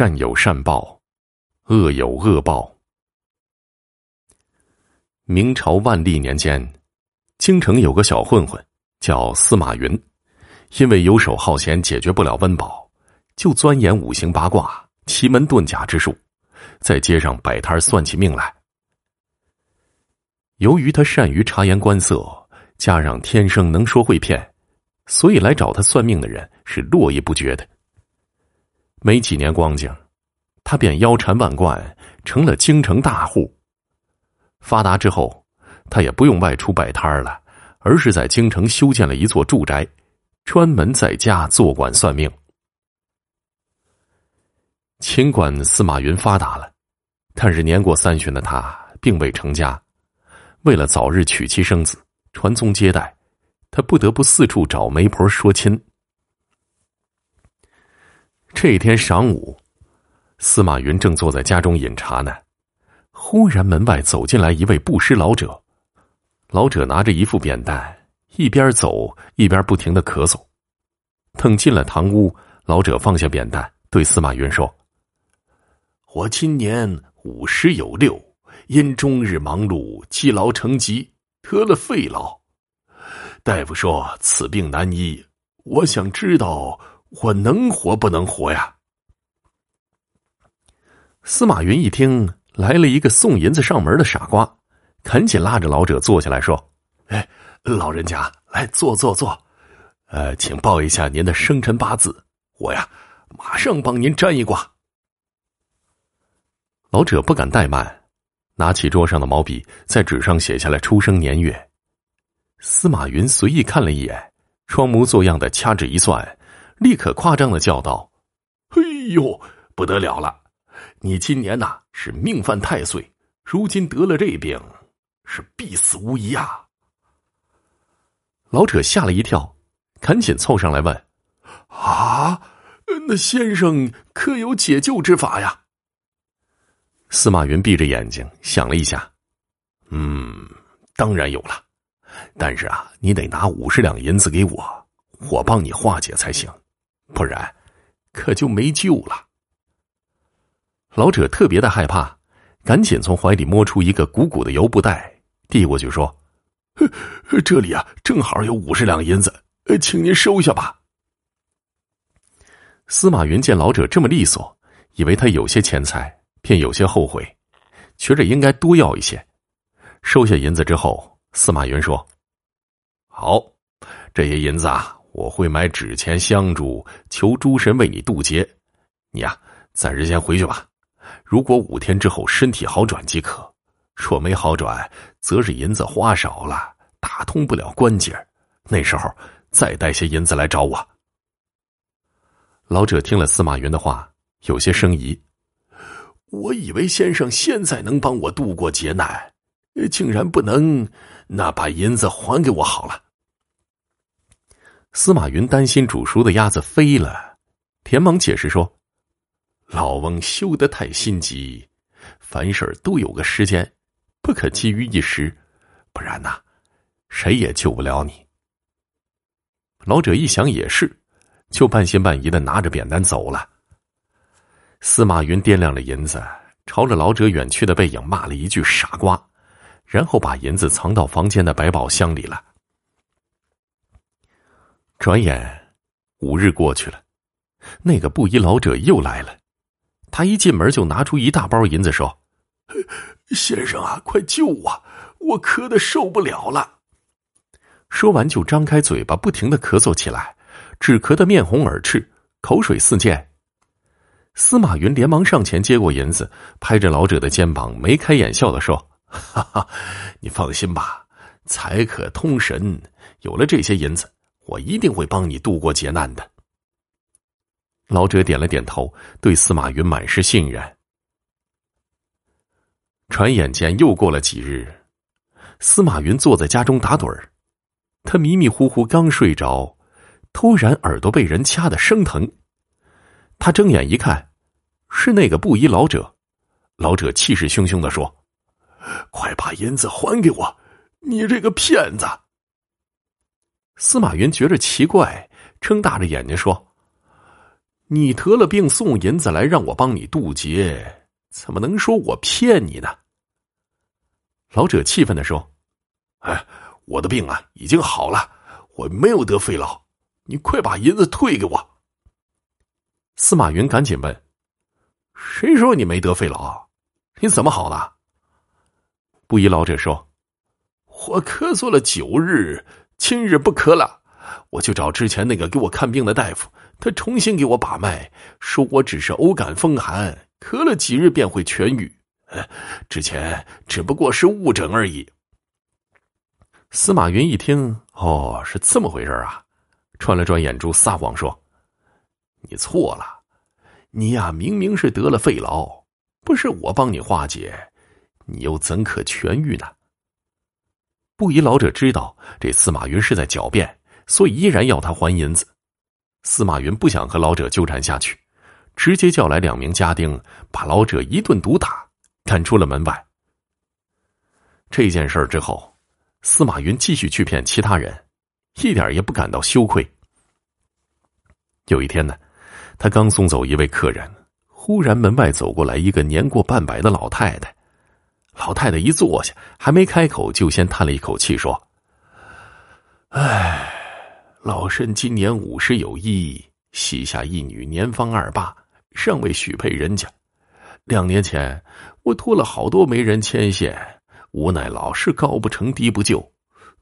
善有善报，恶有恶报。明朝万历年间，京城有个小混混叫司马云，因为游手好闲，解决不了温饱，就钻研五行八卦、奇门遁甲之术，在街上摆摊算起命来。由于他善于察言观色，加上天生能说会骗，所以来找他算命的人是络绎不绝的。没几年光景，他便腰缠万贯，成了京城大户。发达之后，他也不用外出摆摊了，而是在京城修建了一座住宅，专门在家坐馆算命。尽管司马云发达了，但是年过三旬的他并未成家。为了早日娶妻生子、传宗接代，他不得不四处找媒婆说亲。这天晌午，司马云正坐在家中饮茶呢，忽然门外走进来一位布施老者。老者拿着一副扁担，一边走一边不停的咳嗽。等进了堂屋，老者放下扁担，对司马云说：“我今年五十有六。”因终日忙碌，积劳成疾，得了肺痨。大夫说此病难医，我想知道我能活不能活呀？司马云一听，来了一个送银子上门的傻瓜，赶紧拉着老者坐下来说：“哎，老人家，来坐坐坐。呃，请报一下您的生辰八字，我呀，马上帮您占一卦。”老者不敢怠慢。拿起桌上的毛笔，在纸上写下了出生年月。司马云随意看了一眼，装模作样的掐指一算，立刻夸张的叫道：“哎呦，不得了了！你今年呐是命犯太岁，如今得了这病，是必死无疑啊！”老者吓了一跳，赶紧凑上来问：“啊，那先生可有解救之法呀？”司马云闭着眼睛想了一下，嗯，当然有了，但是啊，你得拿五十两银子给我，我帮你化解才行，不然可就没救了。老者特别的害怕，赶紧从怀里摸出一个鼓鼓的油布袋，递过去说：“这里啊，正好有五十两银子，请您收下吧。”司马云见老者这么利索，以为他有些钱财。便有些后悔，觉着应该多要一些。收下银子之后，司马云说：“好，这些银子啊，我会买纸钱香烛，求诸神为你渡劫。你呀，暂时先回去吧。如果五天之后身体好转即可；若没好转，则是银子花少了，打通不了关节。那时候再带些银子来找我。”老者听了司马云的话，有些生疑。我以为先生现在能帮我渡过劫难，竟然不能，那把银子还给我好了。司马云担心煮熟的鸭子飞了，连忙解释说：“老翁修得太心急，凡事都有个时间，不可急于一时，不然呐，谁也救不了你。”老者一想也是，就半信半疑的拿着扁担走了。司马云掂量了银子，朝着老者远去的背影骂了一句“傻瓜”，然后把银子藏到房间的百宝箱里了。转眼五日过去了，那个布衣老者又来了。他一进门就拿出一大包银子，说：“先生啊，快救我！我咳的受不了了。”说完就张开嘴巴，不停的咳嗽起来，只咳得面红耳赤，口水四溅。司马云连忙上前接过银子，拍着老者的肩膀，眉开眼笑的说：“哈哈，你放心吧，财可通神，有了这些银子，我一定会帮你度过劫难的。”老者点了点头，对司马云满是信任。转眼间又过了几日，司马云坐在家中打盹儿，他迷迷糊糊刚睡着，突然耳朵被人掐的生疼。他睁眼一看，是那个布衣老者。老者气势汹汹的说：“快把银子还给我！你这个骗子！”司马云觉着奇怪，睁大着眼睛说：“你得了病送银子来让我帮你渡劫，怎么能说我骗你呢？”老者气愤的说：“哎，我的病啊已经好了，我没有得肺痨，你快把银子退给我。”司马云赶紧问：“谁说你没得肺痨？你怎么好的？”布衣老者说：“我咳嗽了九日，今日不咳了，我就找之前那个给我看病的大夫，他重新给我把脉，说我只是偶感风寒，咳了几日便会痊愈。之前只不过是误诊而已。”司马云一听，哦，是这么回事啊！转了转眼珠，撒谎说。你错了，你呀明明是得了肺痨，不是我帮你化解，你又怎可痊愈呢？不疑老者知道这司马云是在狡辩，所以依然要他还银子。司马云不想和老者纠缠下去，直接叫来两名家丁，把老者一顿毒打，赶出了门外。这件事之后，司马云继续去骗其他人，一点也不感到羞愧。有一天呢。他刚送走一位客人，忽然门外走过来一个年过半百的老太太。老太太一坐下，还没开口，就先叹了一口气说：“唉，老身今年五十有一，膝下一女年方二八，尚未许配人家。两年前，我托了好多媒人牵线，无奈老是高不成低不就，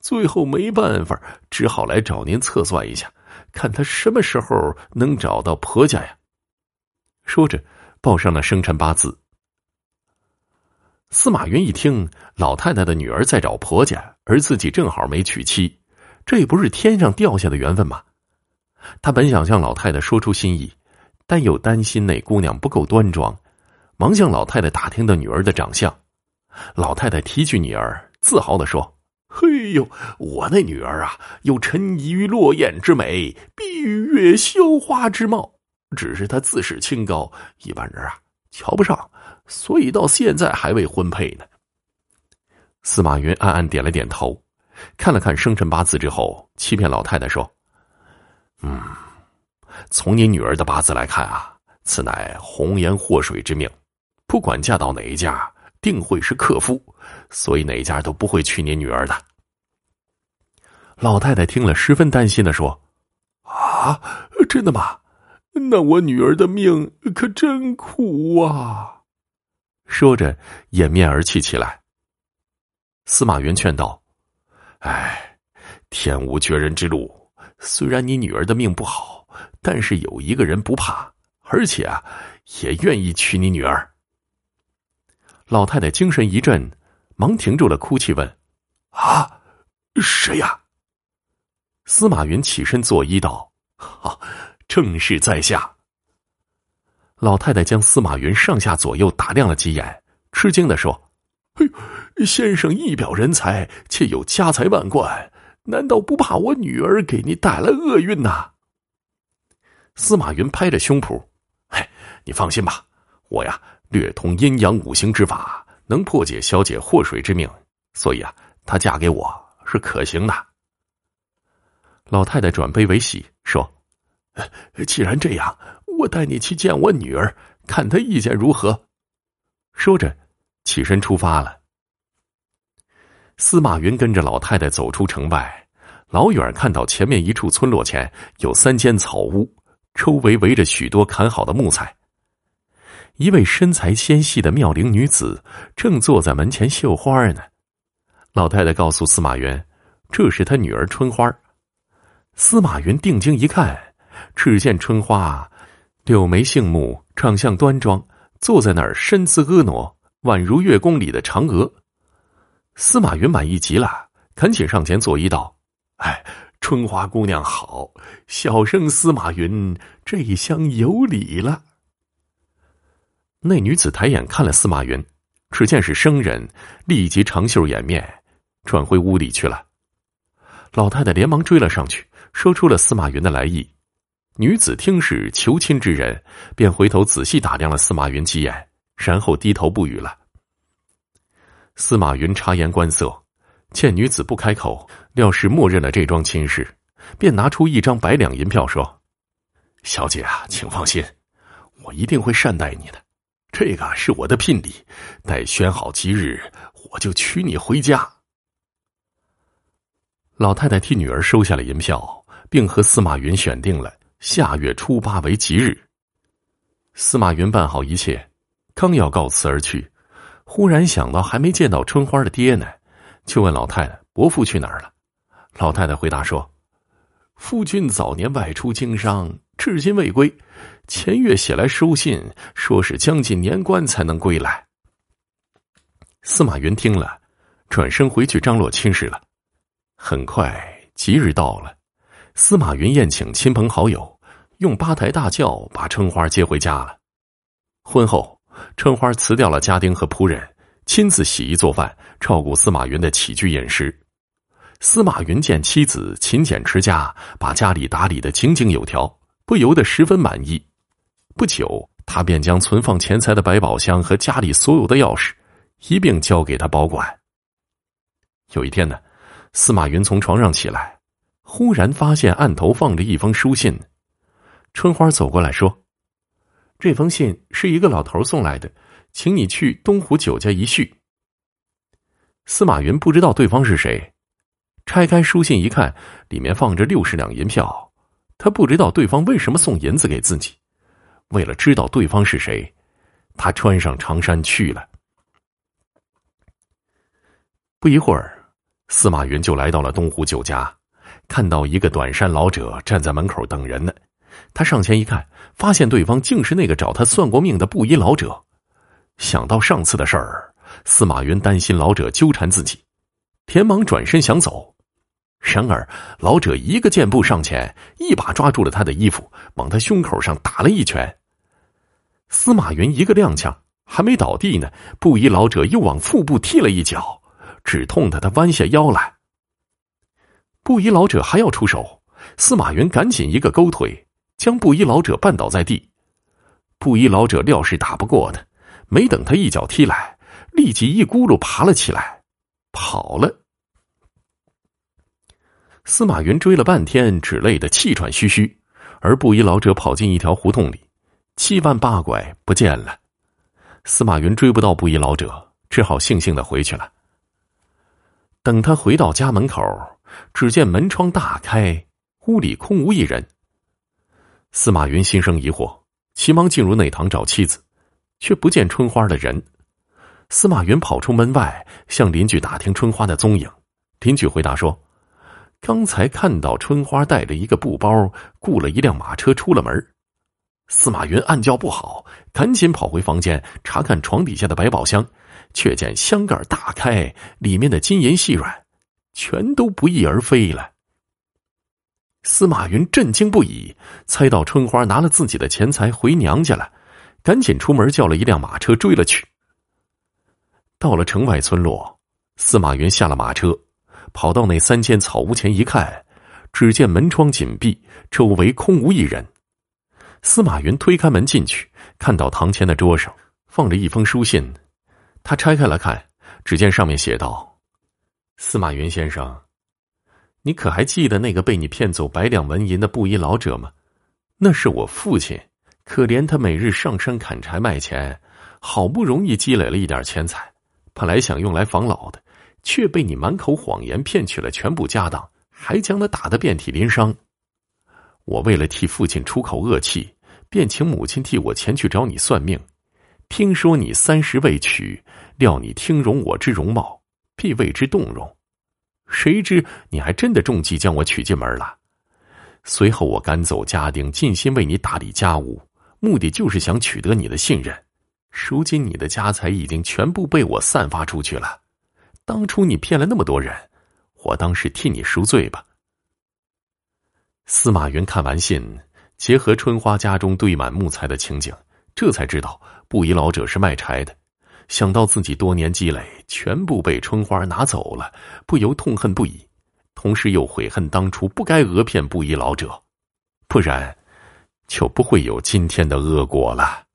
最后没办法，只好来找您测算一下。”看他什么时候能找到婆家呀？说着，报上了生辰八字。司马云一听，老太太的女儿在找婆家，而自己正好没娶妻，这不是天上掉下的缘分吗？他本想向老太太说出心意，但又担心那姑娘不够端庄，忙向老太太打听的女儿的长相。老太太提起女儿，自豪的说。嘿呦，我那女儿啊，有沉怡于落雁之美，碧于月羞花之貌。只是她自视清高，一般人啊瞧不上，所以到现在还未婚配呢。司马云暗暗点了点头，看了看生辰八字之后，欺骗老太太说：“嗯，从你女儿的八字来看啊，此乃红颜祸水之命，不管嫁到哪一家。”定会是克夫，所以哪一家都不会娶你女儿的。老太太听了，十分担心的说：“啊，真的吗？那我女儿的命可真苦啊！”说着，掩面而泣起来。司马云劝道：“哎，天无绝人之路。虽然你女儿的命不好，但是有一个人不怕，而且啊，也愿意娶你女儿。”老太太精神一振，忙停住了哭泣，问：“啊，谁呀？”司马云起身作揖道：“哈，正是在下。”老太太将司马云上下左右打量了几眼，吃惊的说：“嘿，先生一表人才，且有家财万贯，难道不怕我女儿给你带来厄运呐？”司马云拍着胸脯：“嘿，你放心吧，我呀。”略通阴阳五行之法，能破解小姐祸水之命，所以啊，她嫁给我是可行的。老太太转悲为喜，说：“既然这样，我带你去见我女儿，看她意见如何。”说着，起身出发了。司马云跟着老太太走出城外，老远看到前面一处村落前有三间草屋，周围围着许多砍好的木材。一位身材纤细的妙龄女子正坐在门前绣花呢。老太太告诉司马云：“这是她女儿春花。”司马云定睛一看，只见春花柳眉杏目，长相端庄，坐在那儿身姿婀娜，宛如月宫里的嫦娥。司马云满意极了，赶紧上前作揖道：“哎，春花姑娘好，小生司马云这一厢有礼了。”那女子抬眼看了司马云，只见是生人，立即长袖掩面，转回屋里去了。老太太连忙追了上去，说出了司马云的来意。女子听是求亲之人，便回头仔细打量了司马云几眼，然后低头不语了。司马云察言观色，见女子不开口，料是默认了这桩亲事，便拿出一张百两银票说：“小姐啊，请放心，我一定会善待你的。这个是我的聘礼，待选好吉日，我就娶你回家。老太太替女儿收下了银票，并和司马云选定了下月初八为吉日。司马云办好一切，刚要告辞而去，忽然想到还没见到春花的爹呢，就问老太太：“伯父去哪儿了？”老太太回答说：“夫君早年外出经商，至今未归。前月写来书信，说是将近年关才能归来。”司马云听了，转身回去张罗亲事了。很快，吉日到了，司马云宴请亲朋好友，用八抬大轿把春花接回家了。婚后，春花辞掉了家丁和仆人，亲自洗衣做饭，照顾司马云的起居饮食。司马云见妻子勤俭持家，把家里打理的井井有条，不由得十分满意。不久，他便将存放钱财的百宝箱和家里所有的钥匙一并交给他保管。有一天呢，司马云从床上起来，忽然发现案头放着一封书信。春花走过来说：“这封信是一个老头送来的，请你去东湖酒家一叙。”司马云不知道对方是谁。拆开书信一看，里面放着六十两银票。他不知道对方为什么送银子给自己。为了知道对方是谁，他穿上长衫去了。不一会儿，司马云就来到了东湖酒家，看到一个短衫老者站在门口等人呢。他上前一看，发现对方竟是那个找他算过命的布衣老者。想到上次的事儿，司马云担心老者纠缠自己，连忙转身想走。然而，老者一个箭步上前，一把抓住了他的衣服，往他胸口上打了一拳。司马云一个踉跄，还没倒地呢，布衣老者又往腹部踢了一脚，止痛的他弯下腰来。布衣老者还要出手，司马云赶紧一个勾腿，将布衣老者绊倒在地。布衣老者料是打不过的，没等他一脚踢来，立即一咕噜爬了起来，跑了。司马云追了半天，只累得气喘吁吁，而布衣老者跑进一条胡同里，七弯八拐不见了。司马云追不到布衣老者，只好悻悻的回去了。等他回到家门口，只见门窗大开，屋里空无一人。司马云心生疑惑，急忙进入内堂找妻子，却不见春花的人。司马云跑出门外，向邻居打听春花的踪影。邻居回答说。刚才看到春花带着一个布包，雇了一辆马车出了门。司马云暗叫不好，赶紧跑回房间查看床底下的百宝箱，却见箱盖大开，里面的金银细软全都不翼而飞了。司马云震惊不已，猜到春花拿了自己的钱财回娘家了，赶紧出门叫了一辆马车追了去。到了城外村落，司马云下了马车。跑到那三间草屋前一看，只见门窗紧闭，周围空无一人。司马云推开门进去，看到堂前的桌上放着一封书信，他拆开了看，只见上面写道：“司马云先生，你可还记得那个被你骗走百两纹银的布衣老者吗？那是我父亲，可怜他每日上山砍柴卖钱，好不容易积累了一点钱财，本来想用来防老的。”却被你满口谎言骗取了全部家当，还将他打得遍体鳞伤。我为了替父亲出口恶气，便请母亲替我前去找你算命。听说你三十未娶，料你听容我之容貌，必为之动容。谁知你还真的中计将我娶进门了。随后我赶走家丁，尽心为你打理家务，目的就是想取得你的信任。如今你的家财已经全部被我散发出去了。当初你骗了那么多人，我当是替你赎罪吧。司马云看完信，结合春花家中堆满木材的情景，这才知道布衣老者是卖柴的。想到自己多年积累全部被春花拿走了，不由痛恨不已，同时又悔恨当初不该讹骗布衣老者，不然就不会有今天的恶果了。